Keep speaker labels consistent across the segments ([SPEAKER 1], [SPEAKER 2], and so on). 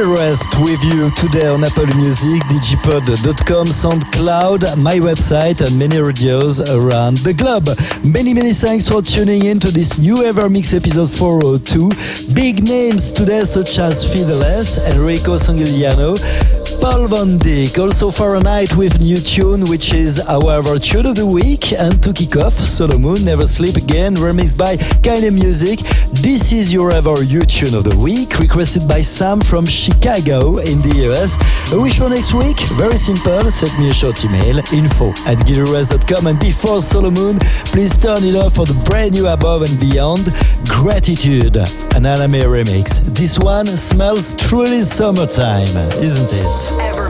[SPEAKER 1] Rest with you today on Apple Music, digipod.com, SoundCloud, my website, and many radios around the globe. Many, many thanks for tuning in to this new Ever Mix episode 402. Big names today, such as Fideles, Enrico Sangiuliano, Paul Van Dyk. Also Fahrenheit with new tune, which is our tune of the week. And to kick off, Solomun, Never Sleep Again, remixed by Kind Music. This is your ever you tune of the week, requested by Sam from Chicago in the US. A wish for next week? Very simple. Send me a short email, info at gileverest.com. And before Solomun, please turn it off for the brand new Above and Beyond. Gratitude, an Alame remix. This one smells truly summertime, isn't it?
[SPEAKER 2] Ever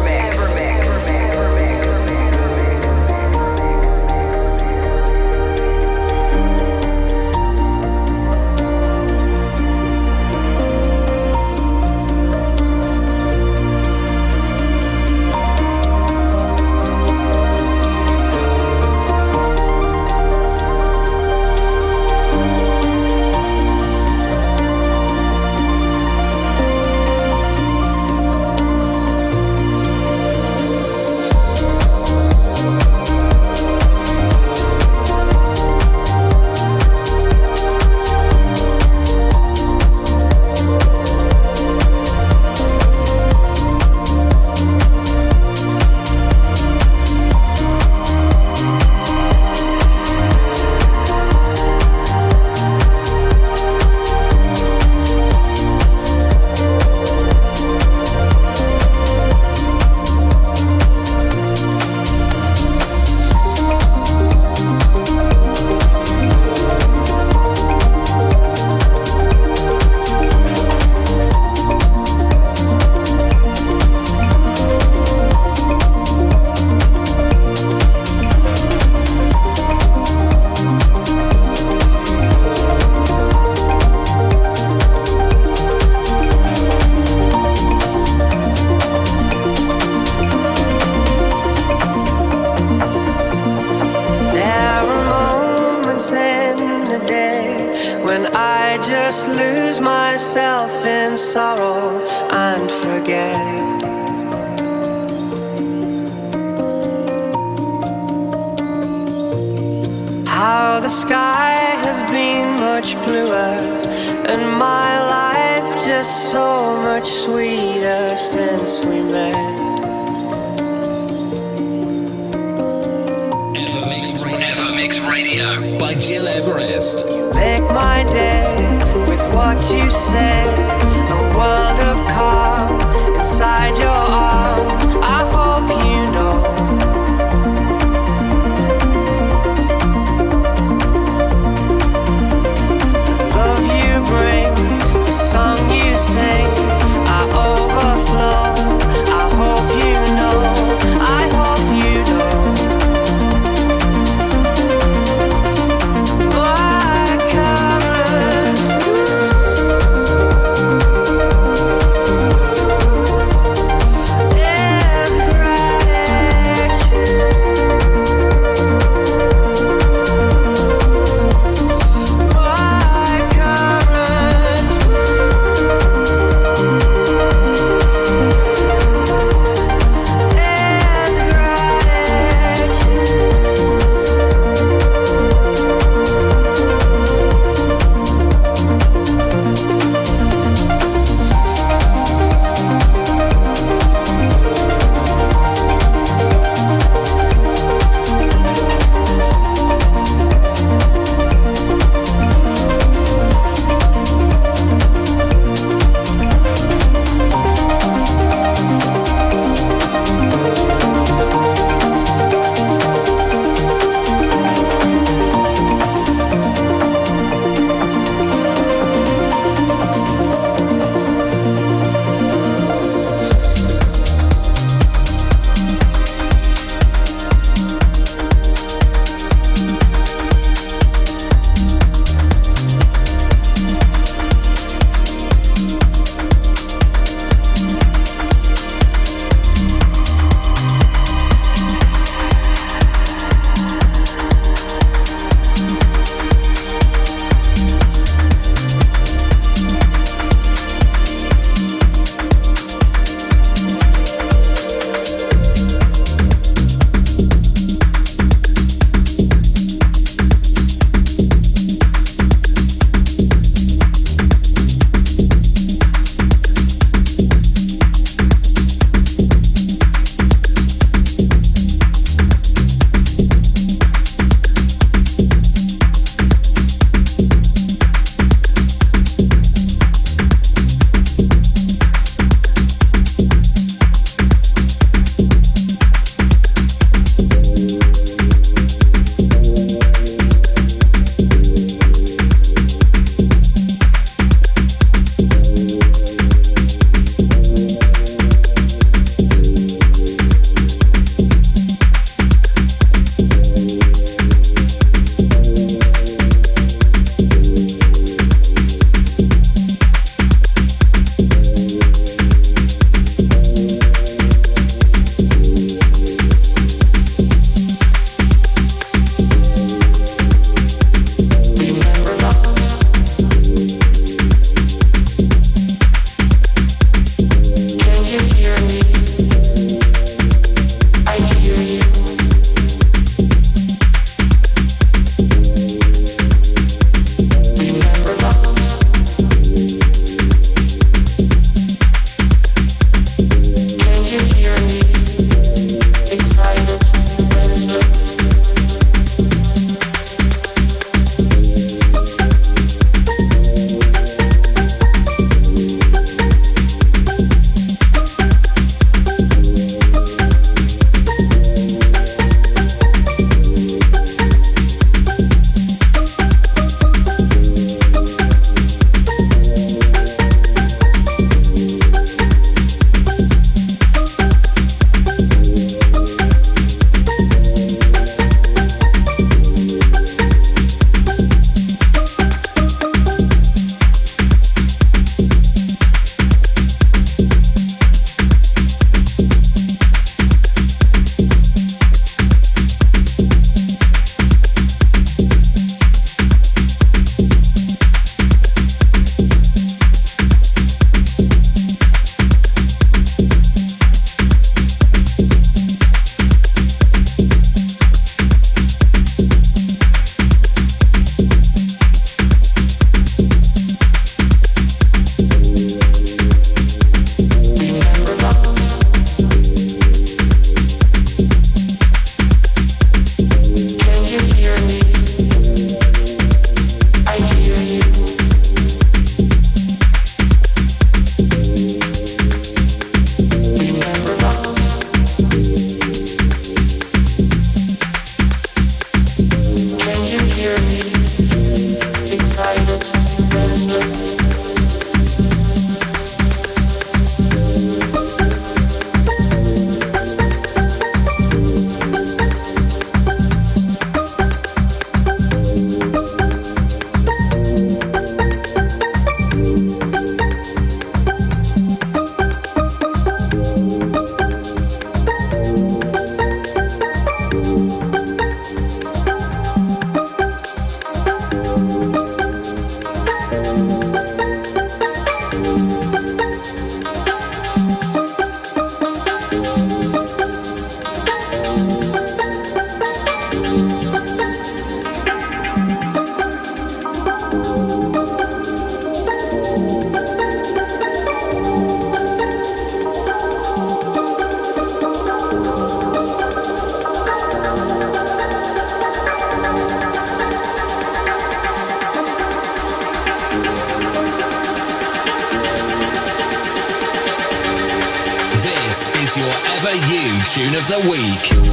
[SPEAKER 3] of the week.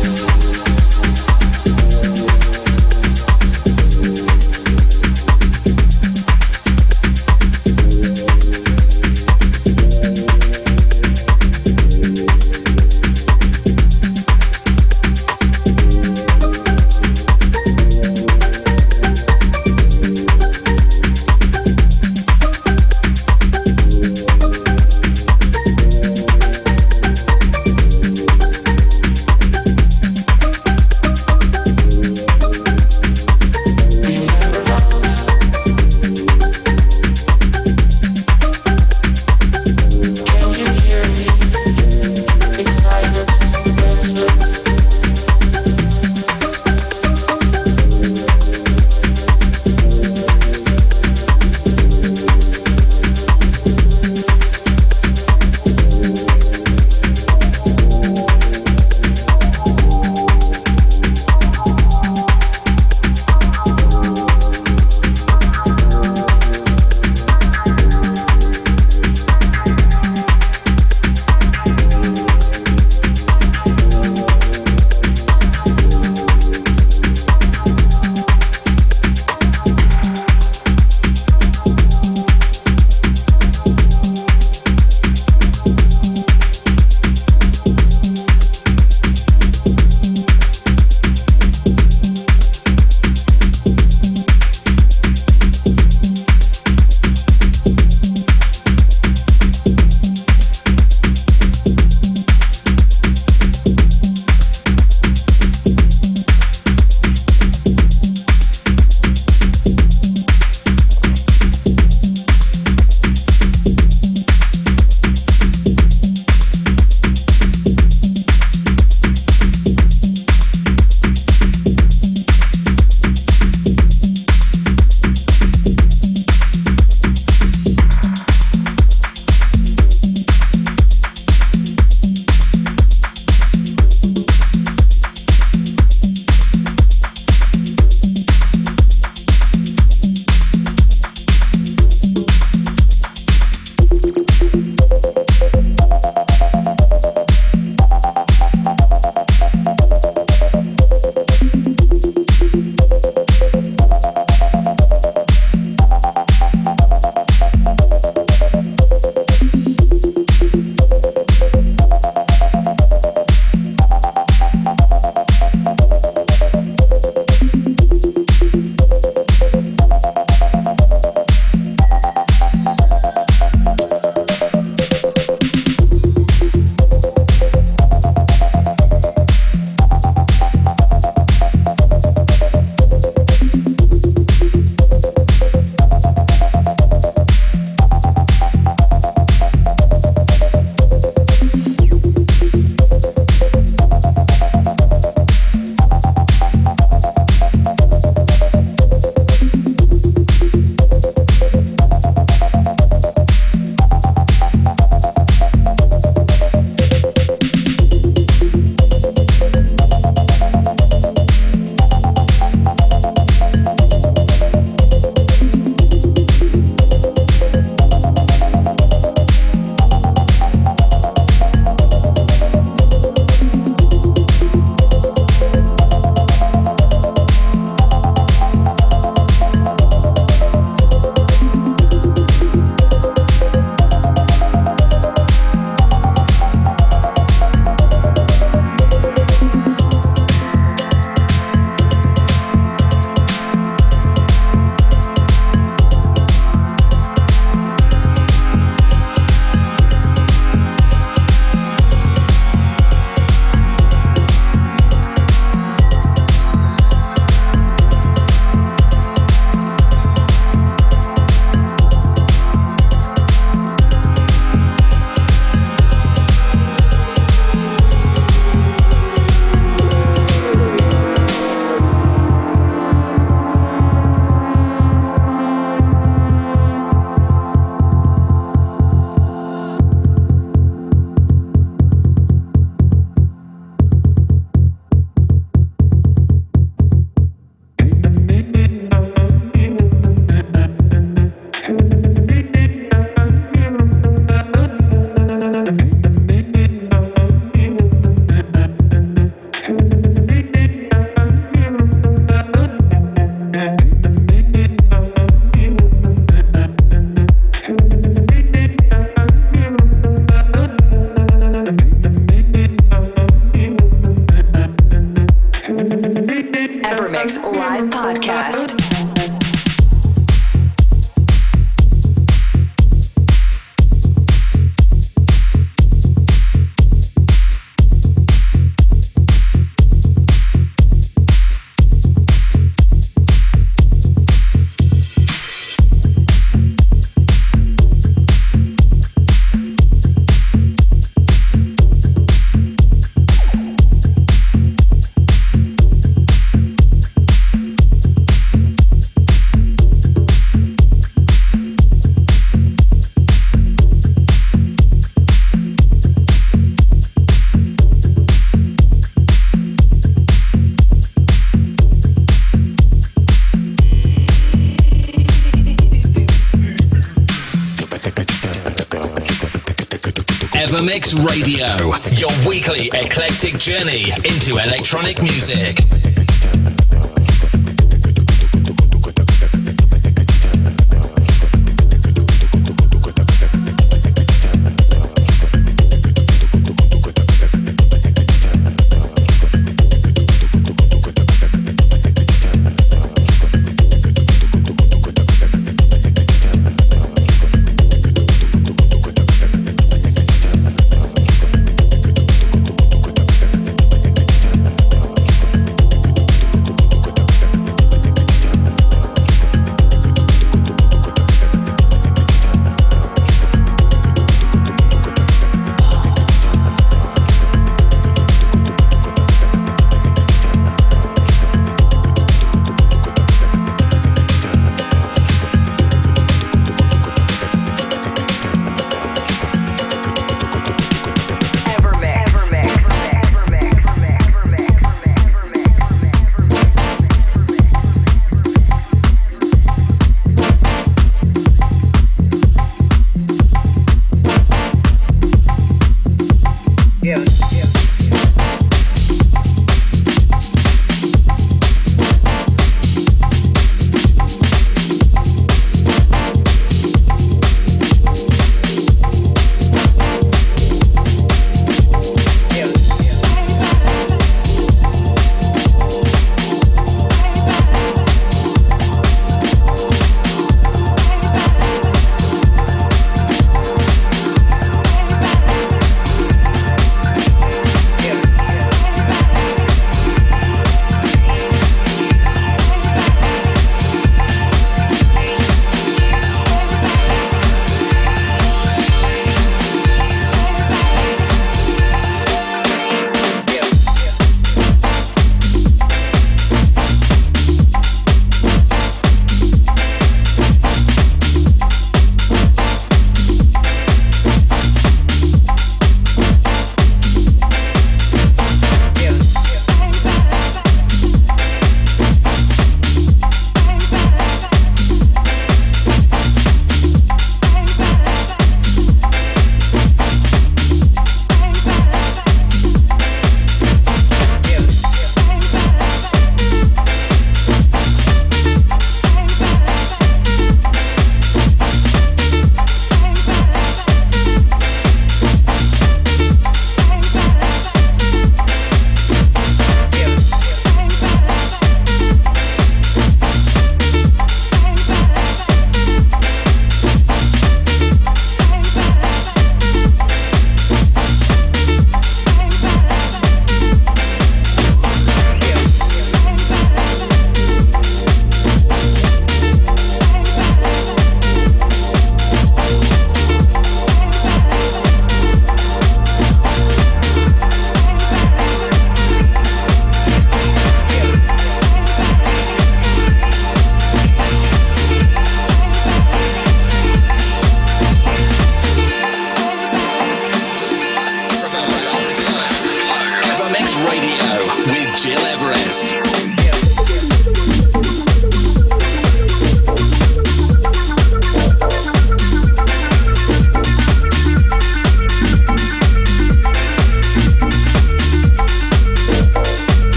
[SPEAKER 3] Eclectic journey into electronic music.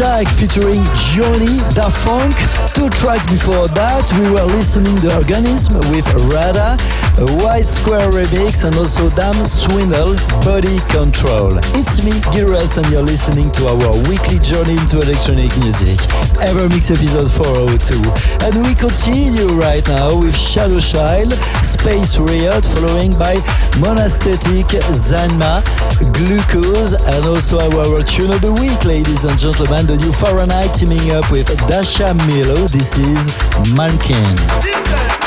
[SPEAKER 1] Featuring Johnny Da Funk. Two tracks before that, we were listening to Organism with Rada, a White Square remix, and also Dam Swindle, Body Control. It's me, Gil and you're listening to our weekly journey into electronic music. Evermix episode 402. And we continue right now with Shadow Child, Space Riot, following by Monastetic, Zanma, Glucose, and also our tune of the week, ladies and gentlemen the new Fahrenheit teaming up with Dasha Milo. This is Mankin.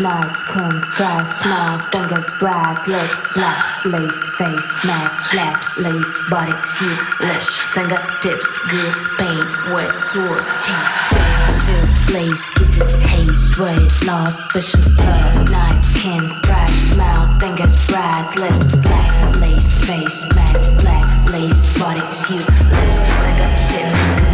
[SPEAKER 4] Nice, clean, dry, smile, fingers, brag, look, black, lace, face, mask, black, lace, body, shoe, lips, fingertips, good, pain, wet, floor, taste, silk, lace, kisses, haze, sweat, lost, vision, blood, night, skin, bright, smile, fingers, bright, lips, black, lace, face, mask, black, lace, body, shoe, lips, fingertips, good,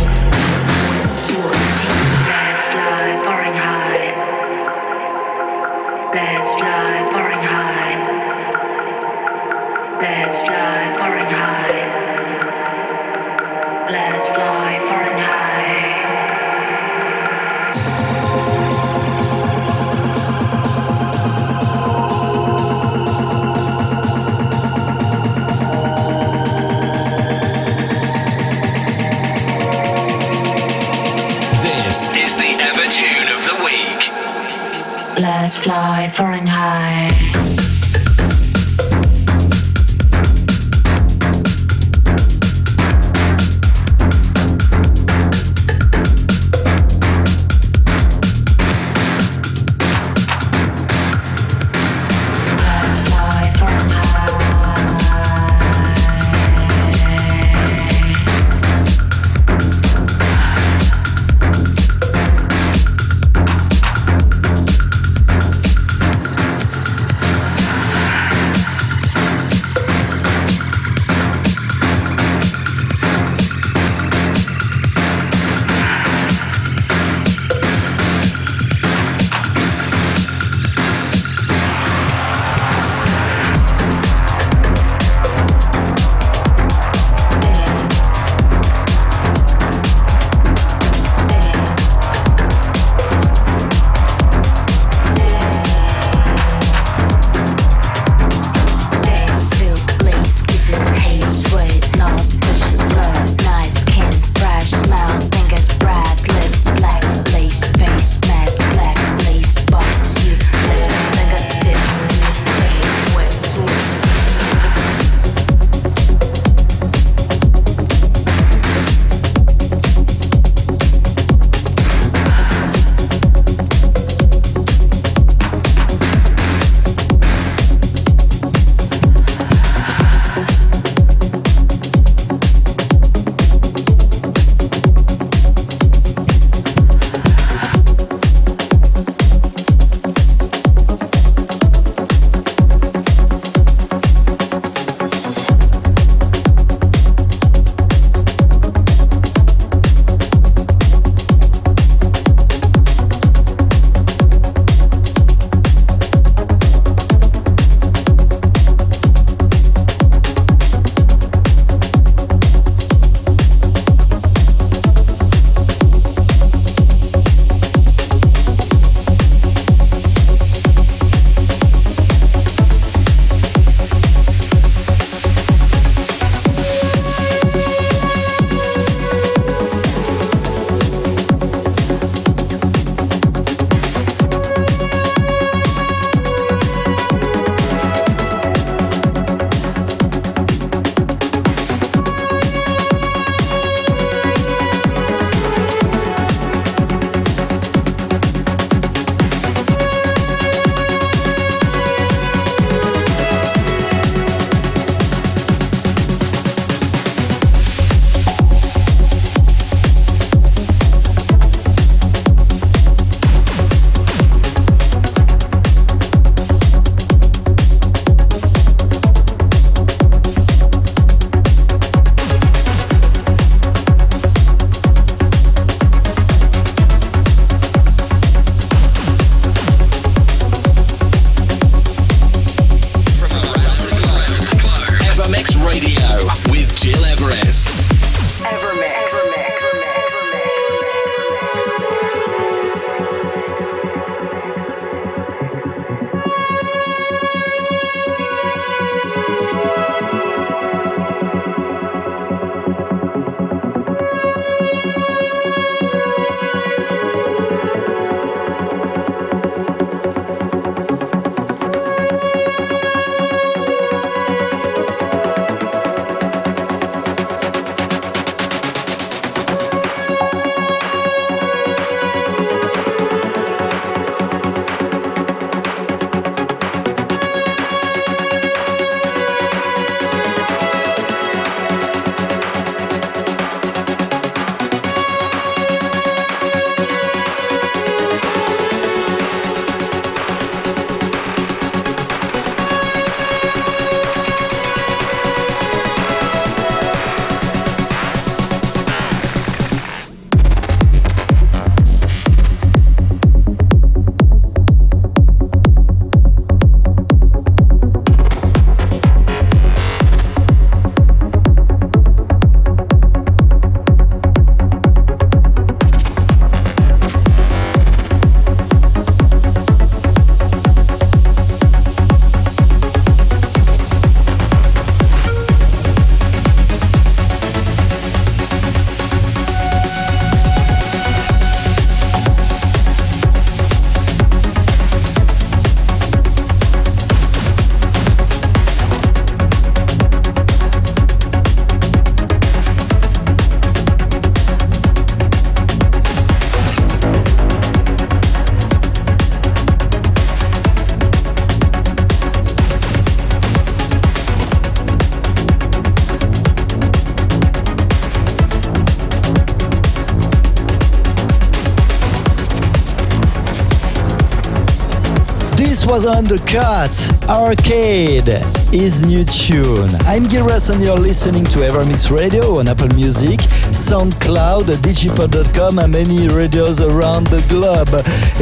[SPEAKER 4] Let's fly Fahrenheit. Let's
[SPEAKER 1] was Undercut, Arcade, is new tune. I'm Gil Everest and you're listening to EverMix Radio on Apple Music, SoundCloud, digipod.com and many radios around the globe.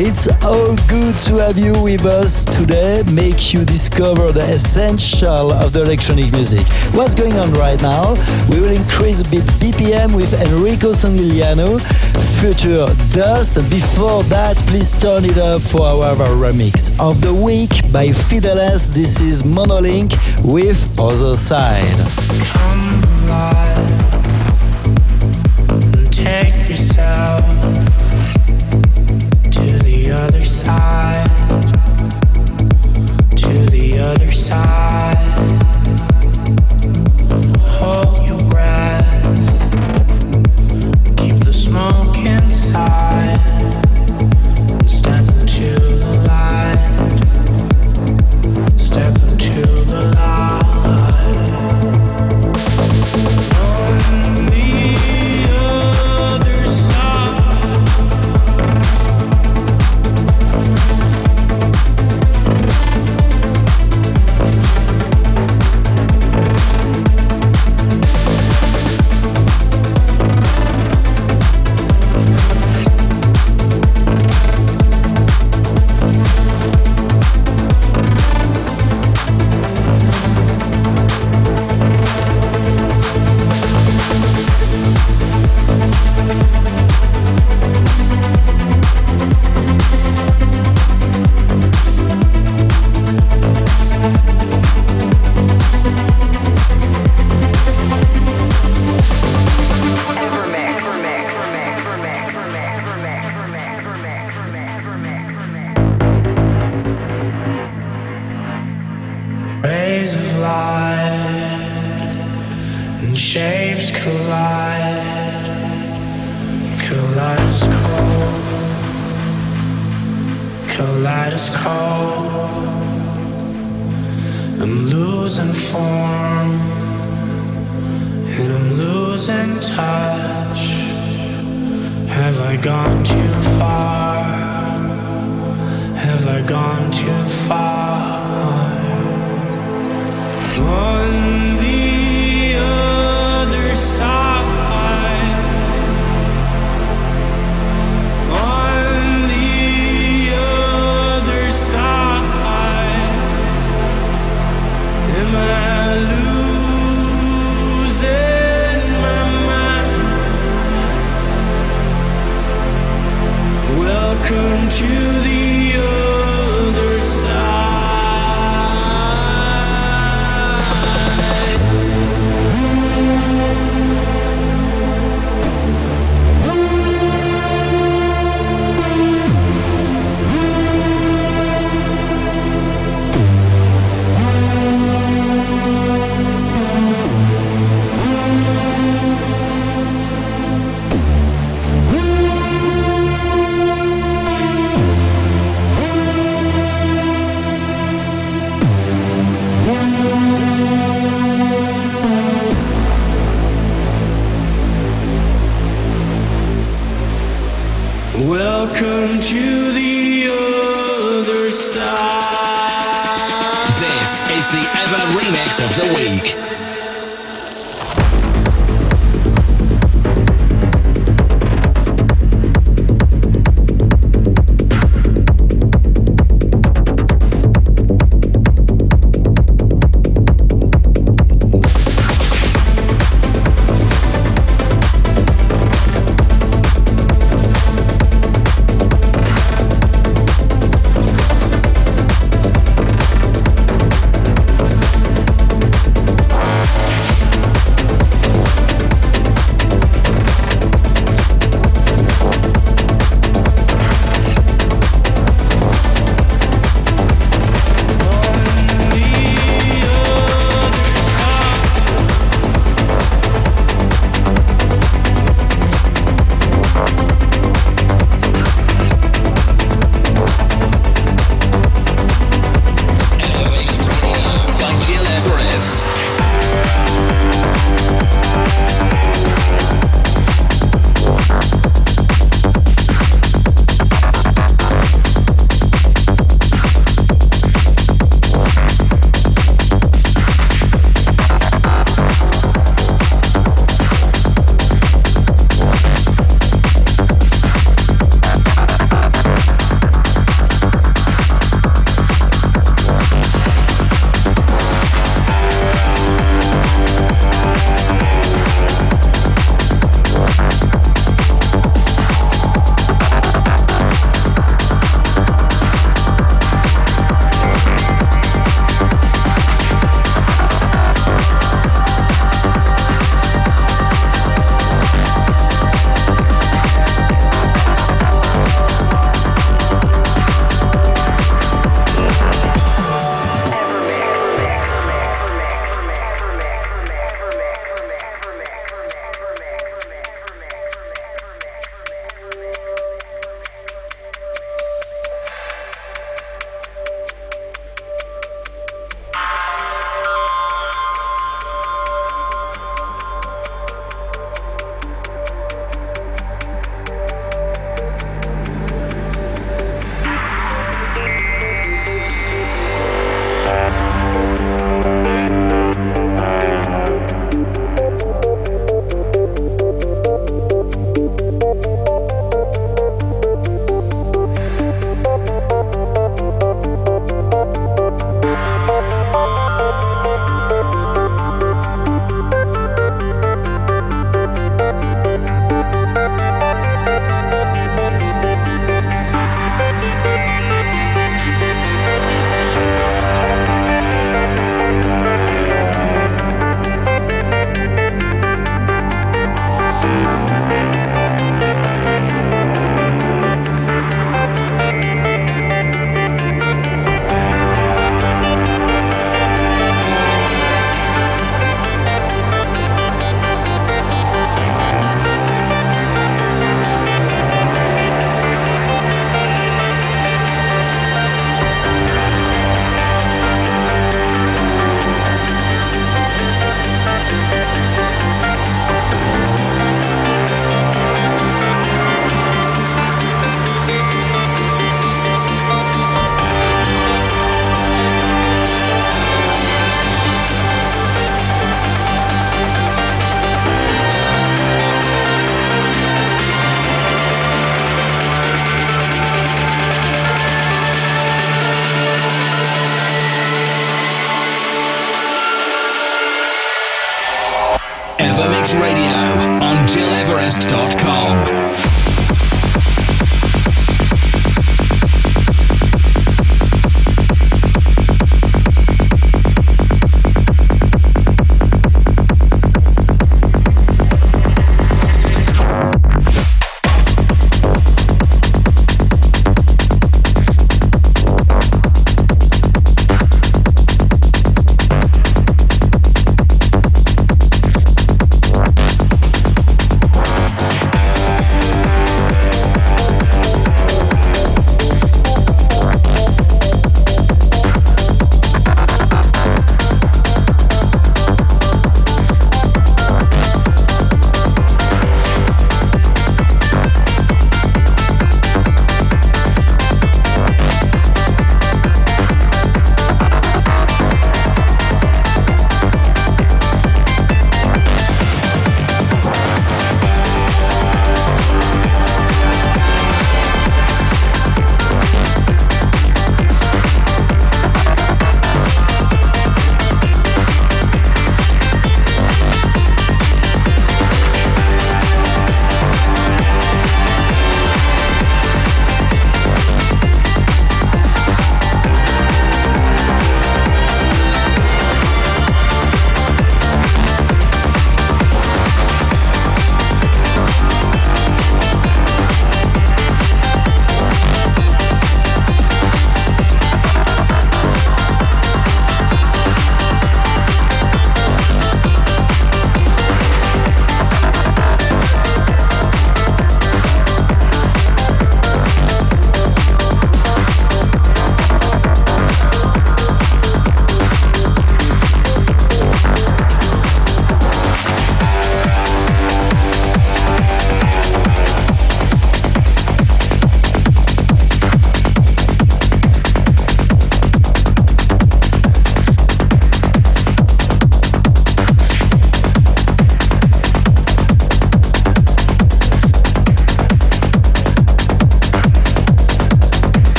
[SPEAKER 1] It's all good to have you with us today, make you discover the essential of the electronic music. What's going on right now? We will increase a bit BPM with Enrico Sangiuliano, Future Dust. Before that, please turn it up for our remix of the week by Fideles. This is Monolink with Other Side.
[SPEAKER 5] Yourself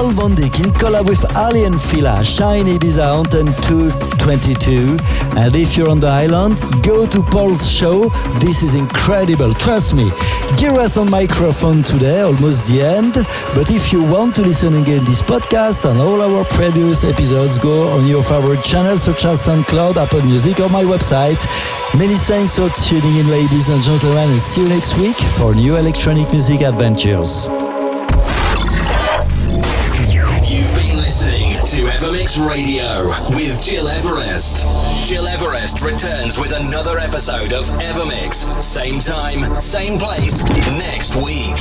[SPEAKER 1] in collab with Ali and Fila, Shine Ibiza Anthem 222. And if you're on the island, go to Paul's show. This is incredible, trust me. Gil Everest on microphone today, almost the end. But if you want to listen again this podcast and all our previous episodes, go on your favorite channels such as SoundCloud, Apple Music, or my website. Many thanks for tuning in, ladies and gentlemen, and see you next week for new electronic music adventures.
[SPEAKER 3] EverMix Radio with Gil Everest. Gil Everest returns with another episode of EverMix. Same time, same place, next week.